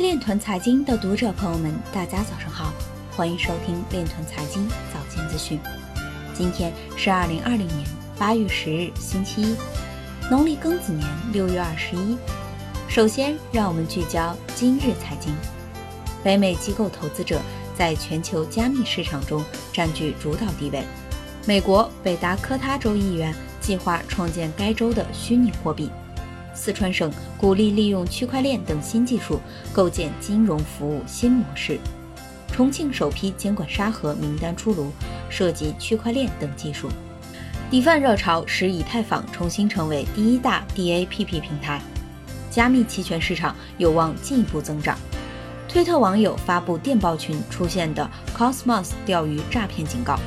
链团财经的读者朋友们，大家早上好，欢迎收听链团财经早间资讯。今天是二零二零年八月十日，星期一，农历庚子年六月二十一。首先，让我们聚焦今日财经。北美机构投资者在全球加密市场中占据主导地位。美国北达科他州议员计划创建该州的虚拟货币。四川省鼓励利用区块链等新技术构建金融服务新模式。重庆首批监管沙盒名单出炉，涉及区块链等技术。DeFi 热潮使以太坊重新成为第一大 DAPP 平台，加密期权市场有望进一步增长。推特网友发布电报群出现的 Cosmos 钓鱼诈骗警告，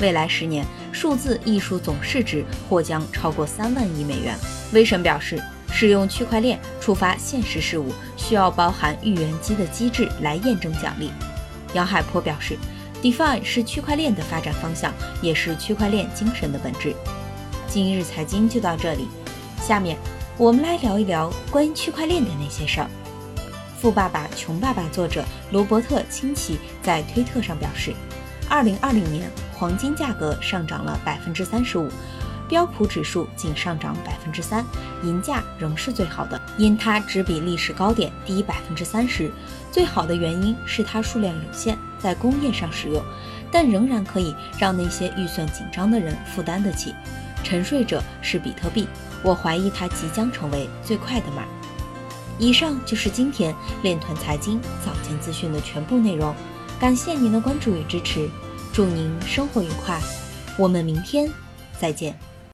未来十年数字艺术总市值或将超过三万亿美元。威神表示。使用区块链触发现实事务，需要包含预言机的机制来验证奖励。杨海波表示，Define 是区块链的发展方向，也是区块链精神的本质。今日财经就到这里，下面我们来聊一聊关于区块链的那些事儿。《富爸爸穷爸爸》作者罗伯特清崎在推特上表示，二零二零年黄金价格上涨了百分之三十五。标普指数仅上涨百分之三，银价仍是最好的，因它只比历史高点低百分之三十。最好的原因是它数量有限，在工业上使用，但仍然可以让那些预算紧张的人负担得起。沉睡者是比特币，我怀疑它即将成为最快的码。以上就是今天链团财经早间资讯的全部内容，感谢您的关注与支持，祝您生活愉快，我们明天再见。